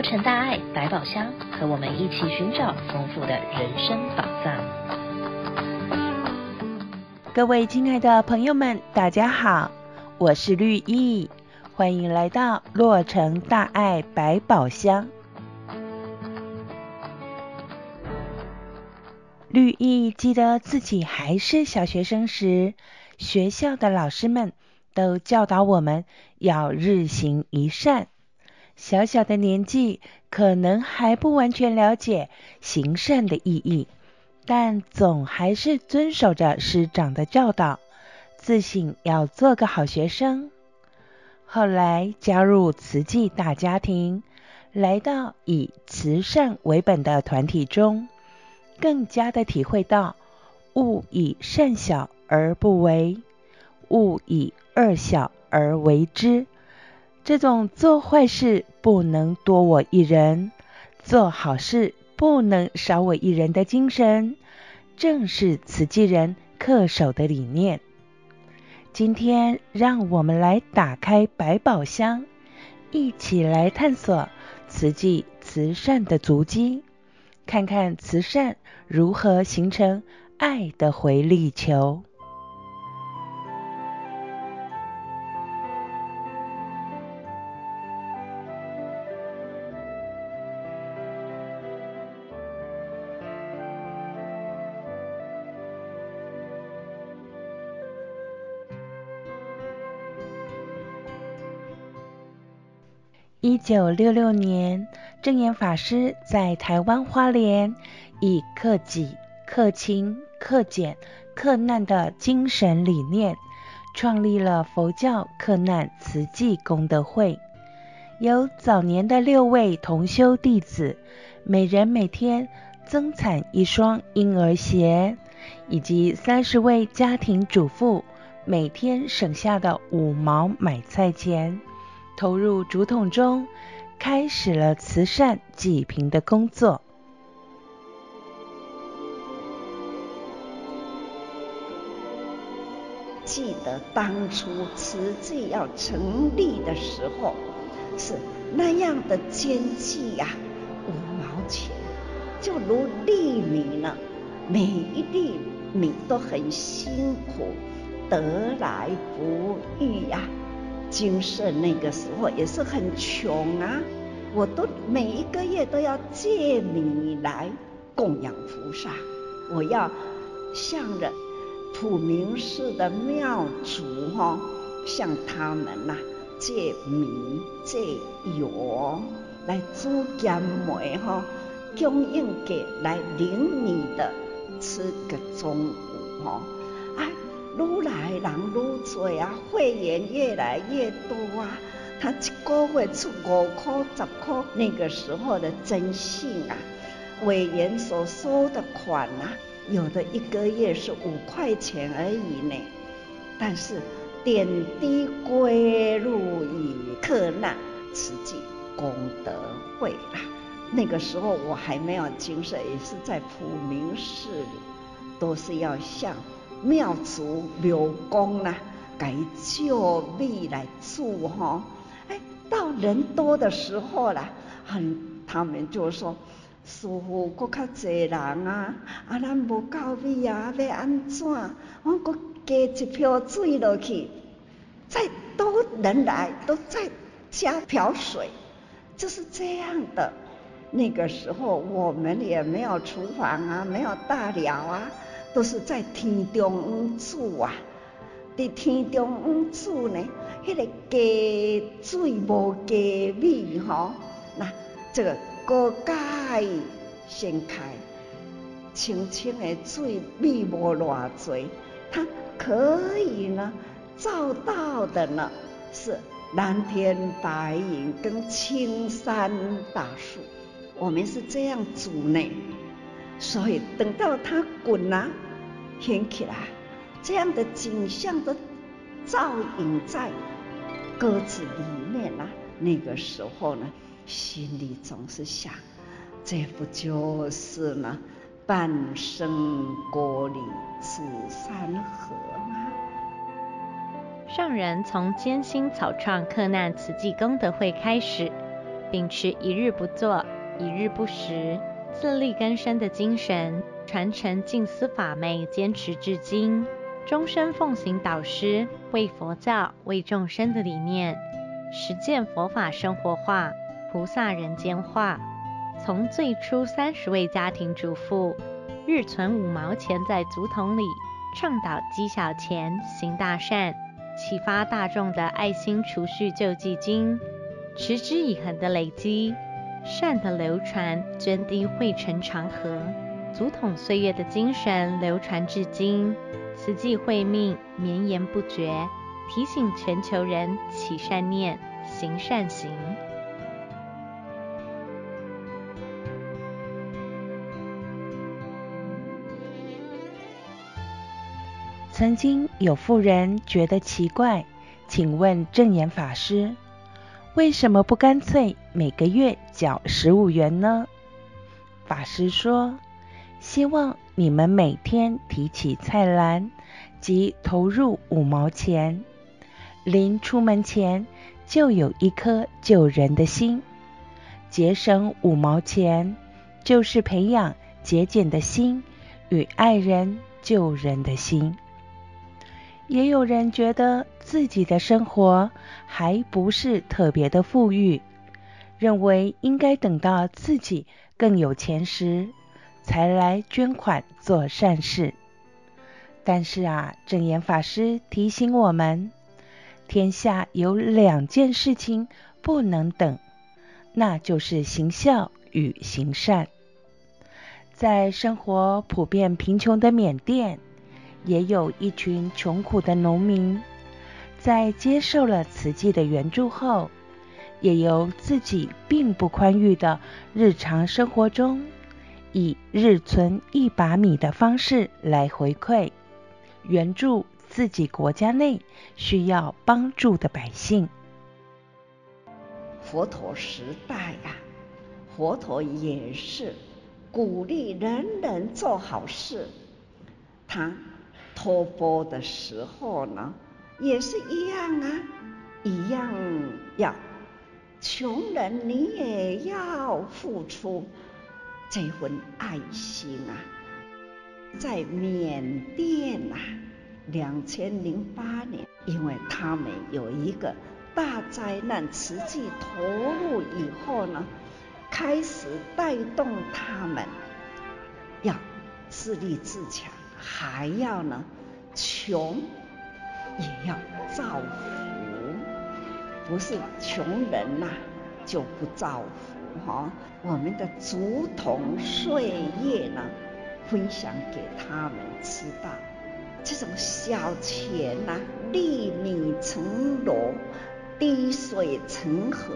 洛城大爱百宝箱，和我们一起寻找丰富的人生宝藏。各位亲爱的朋友们，大家好，我是绿意，欢迎来到洛城大爱百宝箱。绿意记得自己还是小学生时，学校的老师们都教导我们要日行一善。小小的年纪，可能还不完全了解行善的意义，但总还是遵守着师长的教导，自省要做个好学生。后来加入慈济大家庭，来到以慈善为本的团体中，更加的体会到勿以善小而不为，勿以恶小而为之。这种做坏事不能多我一人，做好事不能少我一人的精神，正是慈济人恪守的理念。今天，让我们来打开百宝箱，一起来探索慈济慈善的足迹，看看慈善如何形成爱的回力球。九六六年，正言法师在台湾花莲，以克己、克勤、克俭、克难的精神理念，创立了佛教克难慈济功德会。由早年的六位同修弟子，每人每天增产一双婴儿鞋，以及三十位家庭主妇每天省下的五毛买菜钱。投入竹筒中，开始了慈善济贫的工作。记得当初慈济要成立的时候，是那样的艰巨呀，五毛钱就如粒米呢，每一粒米都很辛苦，得来不易呀。精舍那个时候也是很穷啊，我都每一个月都要借米来供养菩萨，我要向着普明寺的庙主哈，向他们呐借米借油来煮盐梅哈，供应给来领米的吃个中午哈。愈来人愈多。啊，会员越来越多。啊。他一个月出五块、十块，那个时候的征信啊，委员所收的款啊，有的一个月是五块钱而已呢。但是点滴归入以克难慈济功德会啦。那个时候我还没有精神，也是在普明寺里，都是要向。庙主庙公呢，给救命来助哈，哎，到人多的时候了，很他们就说，师父阁较济人啊，啊，咱无够米啊，要安怎？我搁加一瓢水落去，再多人来都再加瓢水，就是这样的。那个时候我们也没有厨房啊，没有大寮啊。都是在天中住啊，在天中住呢，迄、那个家水无加米吼，那这个锅盖掀开，清清的水，米无偌济，它可以呢照到的呢是蓝天白云跟青山大树，我们是这样煮呢。所以等到它滚啊，掀起来，这样的景象都照影在鸽子里面啊。那个时候呢，心里总是想，这不就是呢半生锅里此山河吗？上人从艰辛草创克难慈济功德会开始，秉持一日不做，一日不食，自力更生的精神，传承静思法脉，坚持至今，终身奉行导师为佛教、为众生的理念，实践佛法生活化、菩萨人间化。从最初三十位家庭主妇，日存五毛钱在竹筒里，倡导积小钱行大善，启发大众的爱心储蓄救济金，持之以恒的累积，善的流传，涓滴汇成长河，竹筒岁月的精神流传至今，慈济慧命绵延不绝，提醒全球人起善念，行善行。曾经有妇人觉得奇怪，请问证严法师，为什么不干脆每个月缴十五元呢？法师说，希望你们每天提起菜篮，即投入五毛钱，临出门前就有一颗救人的心，节省五毛钱，就是培养节俭的心与爱人救人的心。也有人觉得自己的生活还不是特别的富裕，认为应该等到自己更有钱时才来捐款做善事。但是啊，证严法师提醒我们，天下有两件事情不能等，那就是行孝与行善。在生活普遍贫穷的缅甸，也有一群穷苦的农民，在接受了慈济的援助后，也由自己并不宽裕的日常生活中，以日存一把米的方式来回馈，援助自己国家内需要帮助的百姓。佛陀时代呀、佛陀也是鼓励人人做好事，他。托钵的时候呢，也是一样啊，一样要穷人你也要付出这份爱心啊。在缅甸呐、啊，两千零八年，因为他们有一个大灾难，慈济投入以后呢，开始带动他们要自立自强。还要呢，穷也要造福，不是穷人呐、就不造福。哈、我们的竹筒岁月呢，分享给他们知道，这种小钱呐、啊，粒米成箩，滴水成河，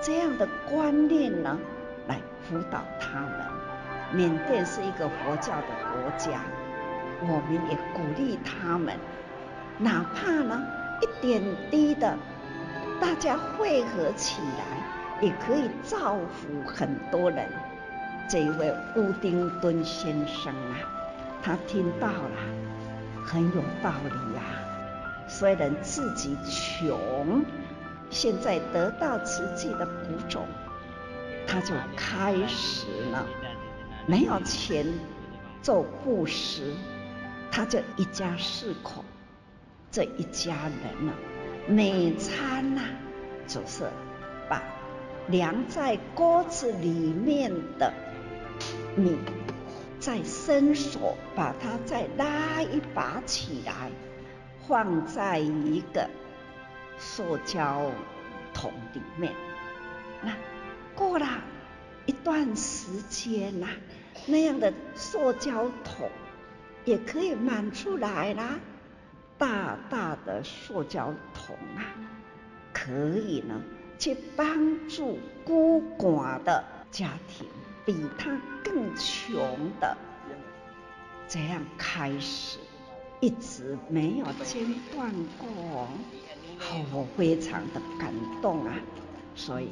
这样的观念呢，来辅导他们。缅甸是一个佛教的国家。我们也鼓励他们，哪怕呢一点滴的，大家汇合起来，也可以造福很多人。这一位乌丁敦先生啊，他听到了，很有道理呀、啊。虽然自己穷，现在得到慈济的补种，他就开始了，没有钱做布施。他就一家四口，这一家人呢、啊，每餐呐、啊，就是把凉在锅子里面的米，再伸手把它再拉一把起来，放在一个塑胶桶里面。那过了一段时间呐、那样的塑胶桶。也可以满出来啦，大大的塑胶桶啊，可以呢去帮助孤寡的家庭，比他更穷的，这样开始一直没有间断过，好我非常的感动啊！所以，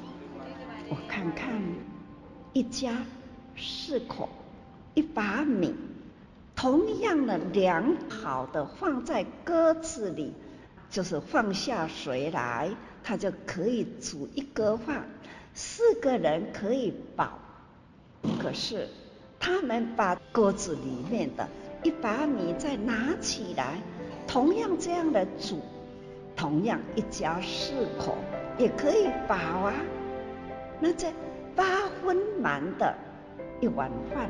我看看一家四口，一把米。同样的良好的放在锅子里，就是放下水来，它就可以煮一锅饭。四个人可以饱。可是他们把锅子里面的一把米再拿起来，同样这样的煮，同样一家四口也可以饱啊。那这八分满的一碗饭，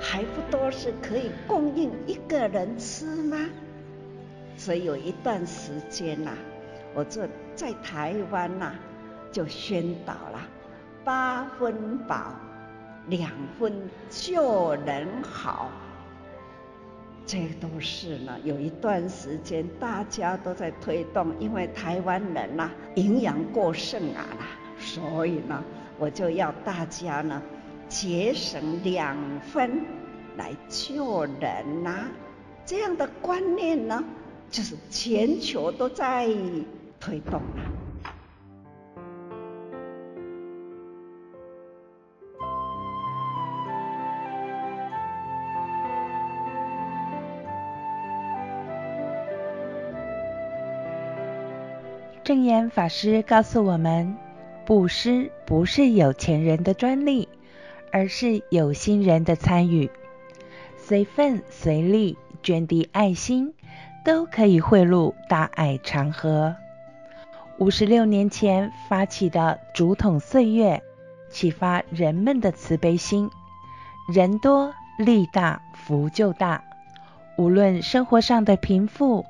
还不多是可以供应一个人吃吗？所以有一段时间呐、我就在台湾呐、就宣导了八分饱，两分就能好。这都是呢，有一段时间大家都在推动，因为台湾人呐、营养过剩啊啦，所以呢，我就要大家呢节省两分来救人呐、啊，这样的观念呢。就是全球都在推动了。证严法师告诉我们，布施不是有钱人的专利，而是有心人的参与，随份随力捐递爱心。都可以汇入大爱长河。五十六年前发起的竹筒岁月，启发人们的慈悲心。人多力大，福就大。无论生活上的贫富，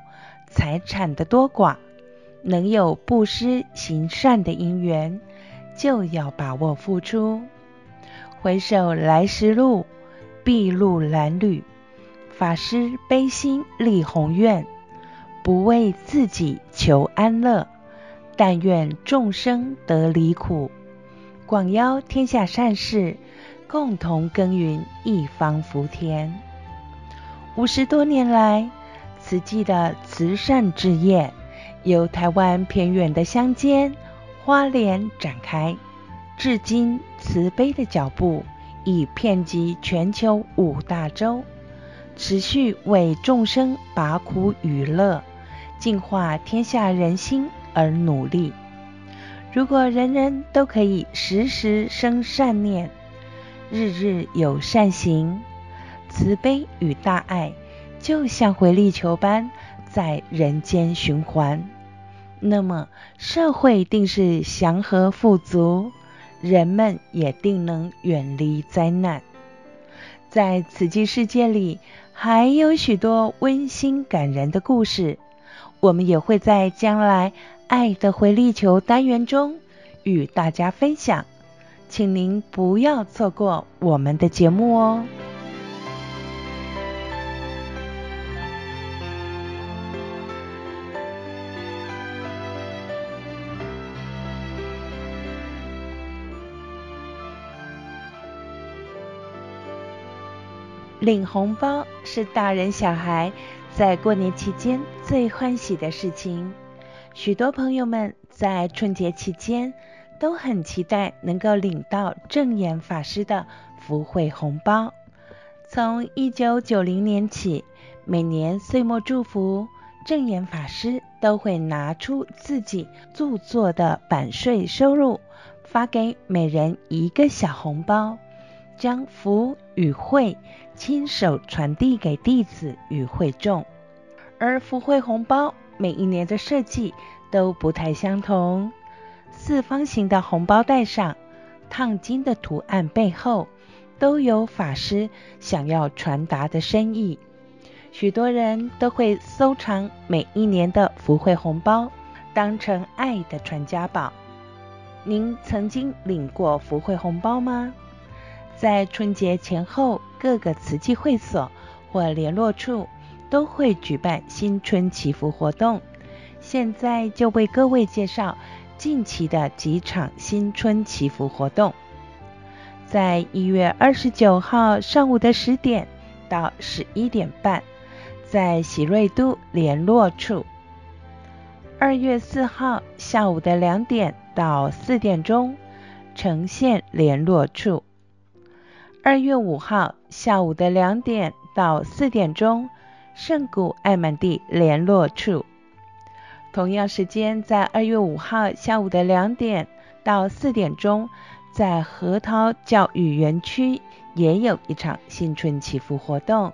财产的多寡，能有布施行善的因缘，就要把握付出。回首来时路，筚路蓝缕。法师悲心立宏愿，不为自己求安乐，但愿众生得离苦，广邀天下善士，共同耕耘一方福田。五十多年来，慈济的慈善志业由台湾偏远的乡间花莲展开，至今慈悲的脚步已遍及全球五大洲。持续为众生拔苦与乐、净化天下人心而努力。如果人人都可以时时生善念，日日有善行，慈悲与大爱就像回力球般在人间循环，那么社会定是祥和富足，人们也定能远离灾难。在此际世界里，还有许多温馨感人的故事，我们也会在将来爱的回力球单元中与大家分享，请您不要错过我们的节目哦。领红包是大人小孩在过年期间最欢喜的事情。许多朋友们在春节期间都很期待能够领到证严法师的福慧红包。从一九九零年起，每年岁末祝福，证严法师都会拿出自己著作的版税收入，发给每人一个小红包。将福与慧亲手传递给弟子与会众，而福慧红包每一年的设计都不太相同。四方形的红包袋上烫金的图案背后，都有法师想要传达的深意。许多人都会收藏每一年的福慧红包，当成爱的传家宝。您曾经领过福慧红包吗？在春节前后，各个慈济会所或联络处都会举办新春祈福活动。现在就为各位介绍近期的几场新春祈福活动。在一月二十九号上午的十点到十一点半，在喜瑞都联络处；二月四号下午的两点到四点钟，呈现联络处。二月五号下午的两点到四点钟，圣谷爱满地联络处。同样时间，在二月五号下午的两点到四点钟，在核桃教育园区也有一场新春祈福活动，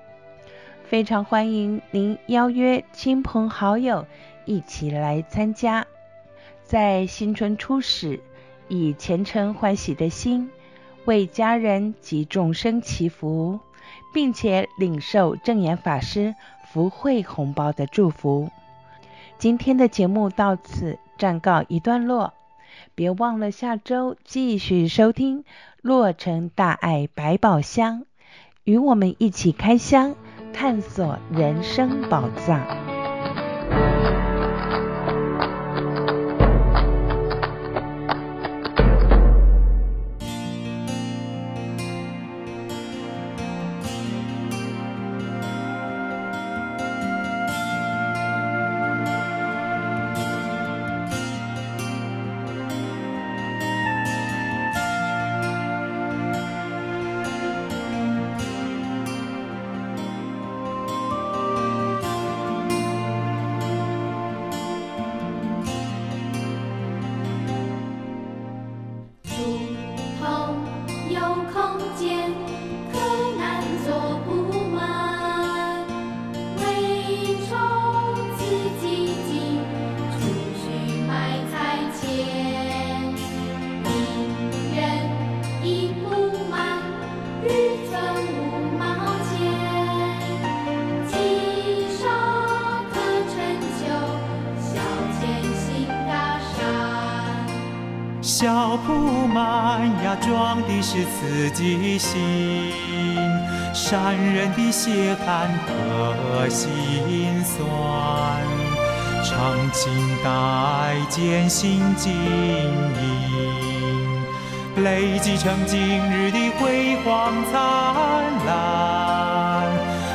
非常欢迎您邀约亲朋好友一起来参加。在新春初始，以虔诚欢喜的心，为家人及众生祈福，并且领受证言法师福慧红包的祝福。今天的节目到此暂告一段落，别忘了下周继续收听《洛城大爱百宝箱》，与我们一起开箱探索人生宝藏。呀，装的是自己心，善人的血汗和辛酸，常青代艰辛经营，累积成今日的辉煌灿烂。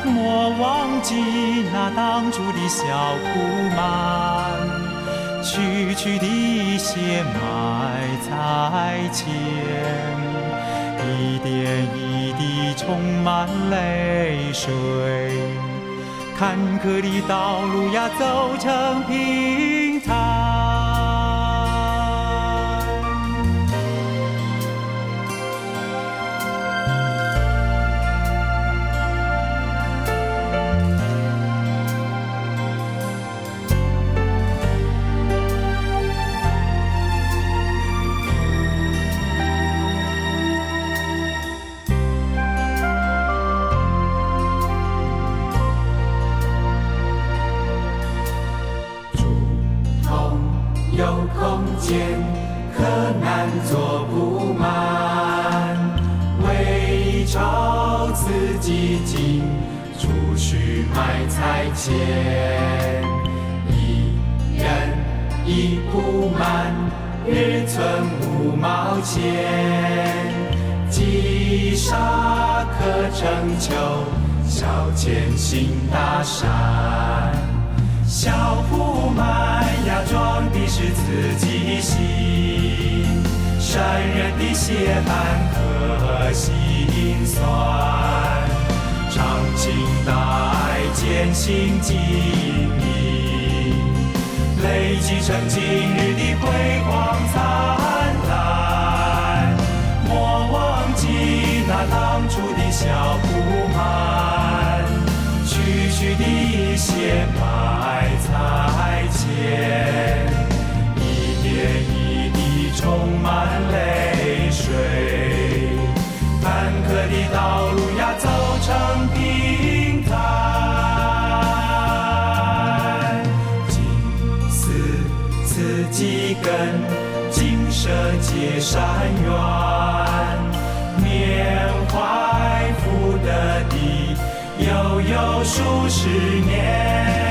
莫忘记那当初的小铺满。区区的血埋在前，一点一滴充满泪水，坎坷的道路呀，走成平天可难做不满为朝辞几经出去买菜钱一人一布满日存五毛钱积沙可成丘小钱行大善小布满呀，装的是自己心，善人的血汗和辛酸。常青代艰辛经营，累积成今日的辉煌灿烂。莫忘记那当初的小铺满，区区的血埋结善缘，缅怀福德地，悠悠数十年，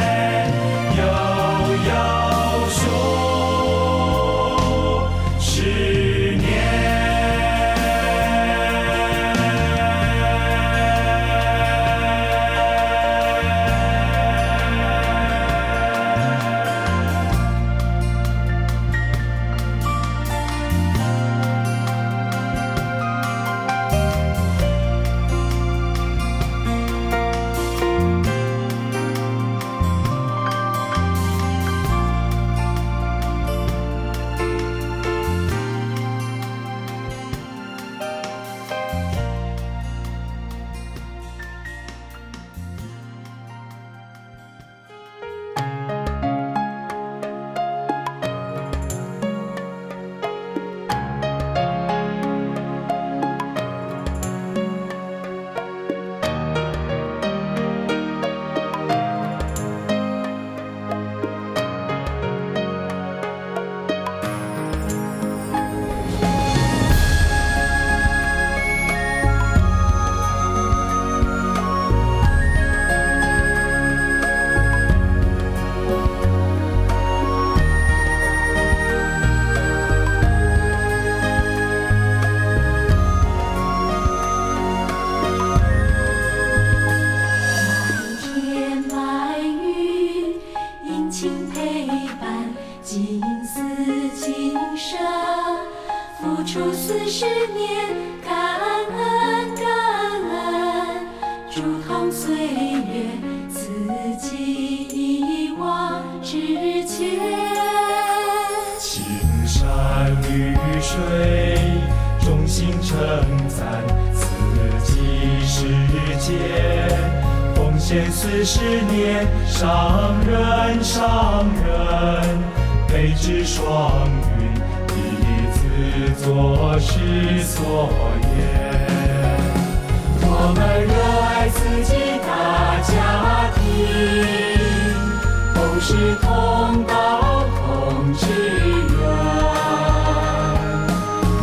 是同道同志愿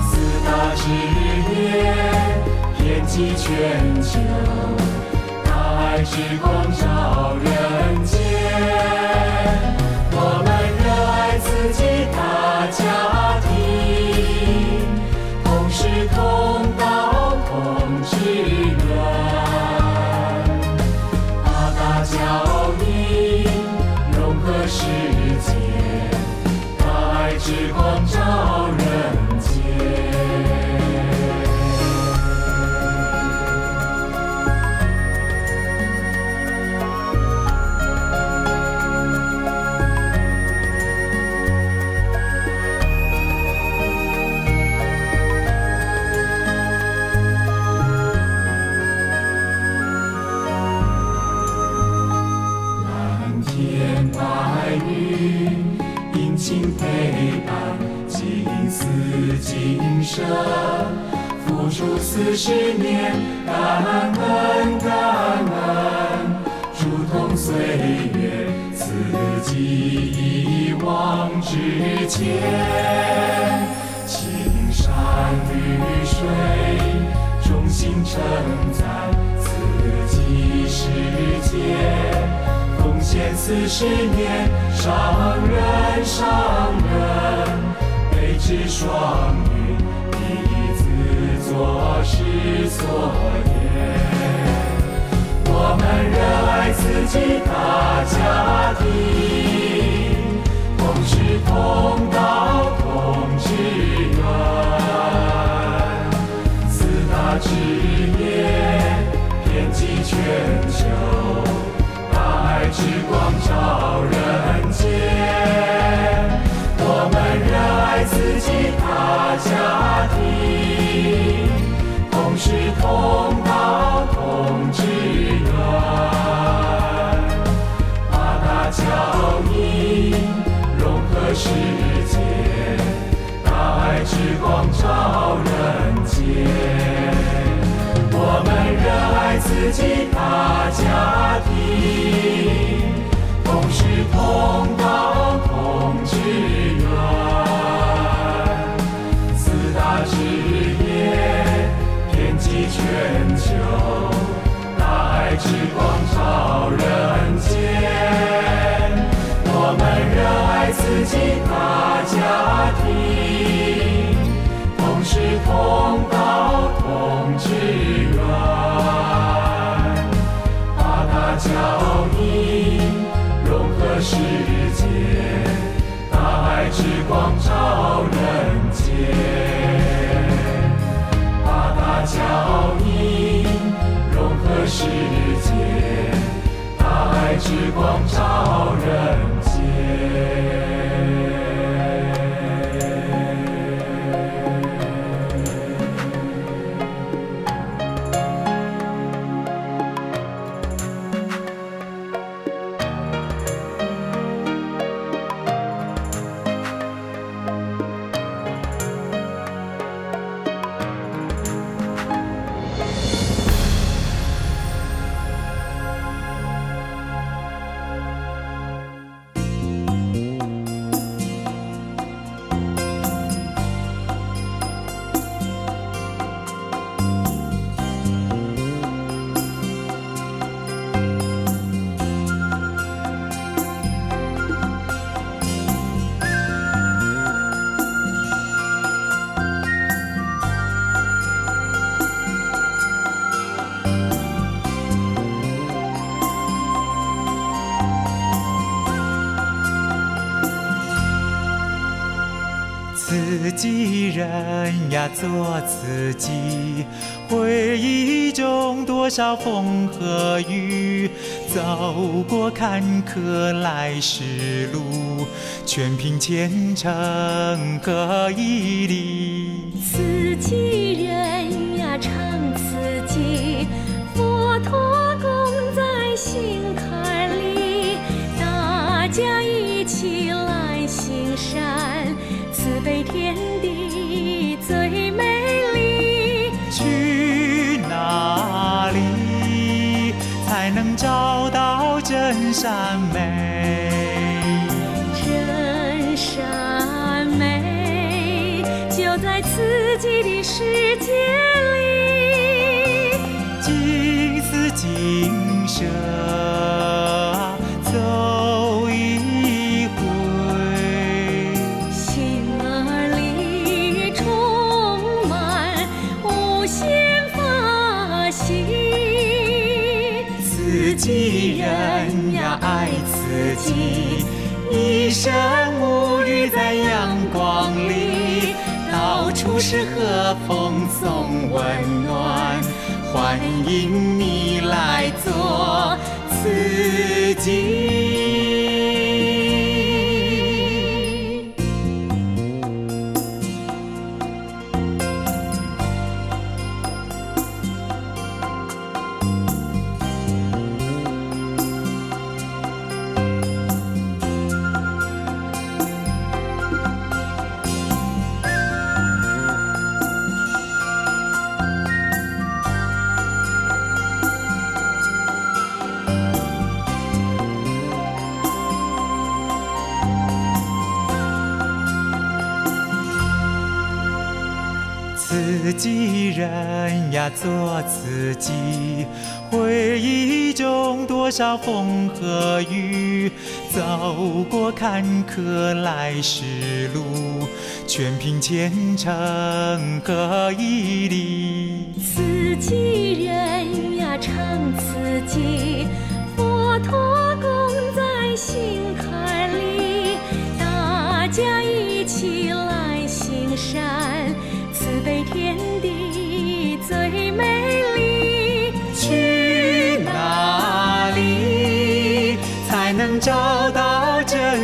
四大志愿遍及全球大爱之光照人间今生付出四十年，感恩感恩，如同岁月自己一往直前，青山绿水，众心承载，自己世界，奉献四十年，上人上人。一之双语，第一次做事所言。我们热爱自己的家庭，同时同道同志愿。大家庭，同是同道同志愿，八大教义融合世界，大爱之光照人间。八大教义融合世界，大爱之光照人。己人呀，做自己。回忆中多少风和雨，走过坎坷来时路，全凭虔诚和毅力。自己是和风送温暖，欢迎你来做自己。人呀，做自己。回忆中多少风和雨，走过坎坷来时路，全凭虔诚和毅力。自己人呀，唱自己。佛陀共在心坎里，大家一起来行善。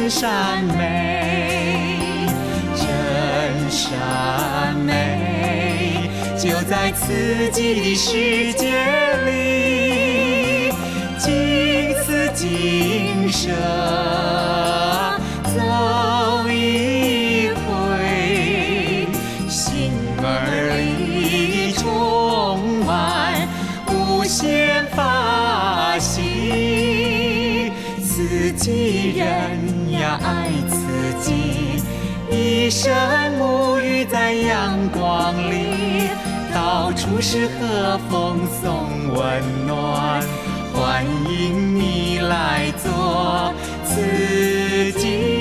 真善美？真善美就在自己的世界里，尽此今生。人呀，爱自己，一生沐浴在阳光里，到处是和风送温暖，欢迎你来做自己。